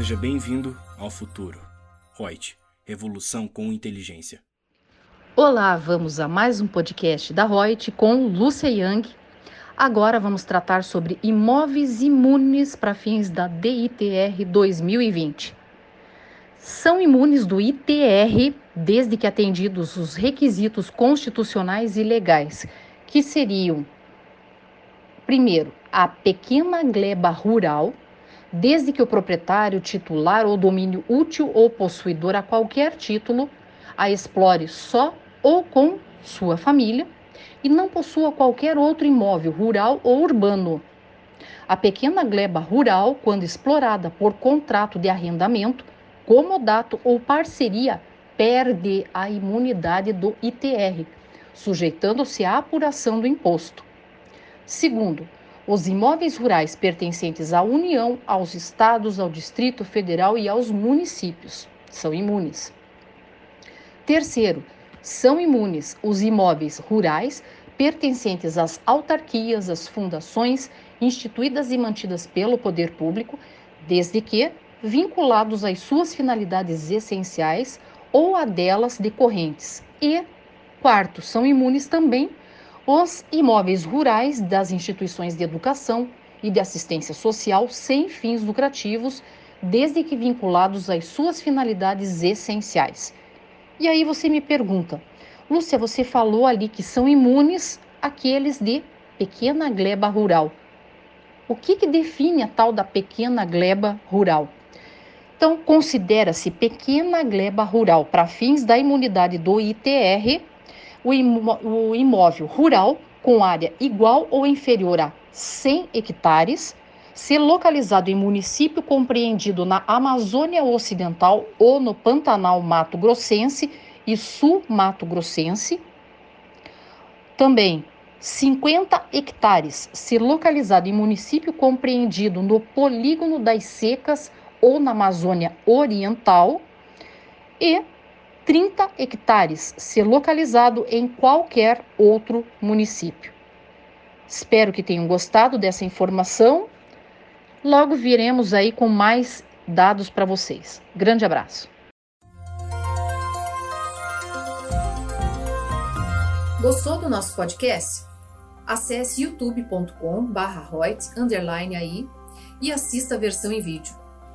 Seja bem-vindo ao futuro. Reut, revolução com inteligência. Olá, vamos a mais um podcast da Reut com Lúcia Yang. Agora vamos tratar sobre imóveis imunes para fins da DITR 2020. São imunes do ITR desde que atendidos os requisitos constitucionais e legais, que seriam primeiro, a pequena gleba rural, desde que o proprietário, titular ou domínio útil ou possuidor a qualquer título a explore só ou com sua família e não possua qualquer outro imóvel rural ou urbano. A pequena gleba rural, quando explorada por contrato de arrendamento, comodato ou parceria, perde a imunidade do ITR, sujeitando-se à apuração do imposto. Segundo, os imóveis rurais pertencentes à União, aos estados, ao Distrito Federal e aos municípios são imunes. Terceiro, são imunes os imóveis rurais pertencentes às autarquias, às fundações instituídas e mantidas pelo poder público, desde que vinculados às suas finalidades essenciais ou a delas decorrentes. E, quarto, são imunes também os imóveis rurais das instituições de educação e de assistência social sem fins lucrativos, desde que vinculados às suas finalidades essenciais. E aí você me pergunta, Lúcia, você falou ali que são imunes aqueles de pequena gleba rural. O que, que define a tal da pequena gleba rural? Então, considera-se pequena gleba rural para fins da imunidade do ITR o, imó o imóvel rural com área igual ou inferior a 100 hectares, se localizado em município compreendido na Amazônia Ocidental ou no Pantanal Mato Grossense e Sul Mato Grossense. Também 50 hectares, se localizado em município compreendido no Polígono das Secas ou na Amazônia Oriental. E 30 hectares, se localizado em qualquer outro município. Espero que tenham gostado dessa informação. Logo viremos aí com mais dados para vocês. Grande abraço. Gostou do nosso podcast? Acesse youtube.com/royts_aí e assista a versão em vídeo.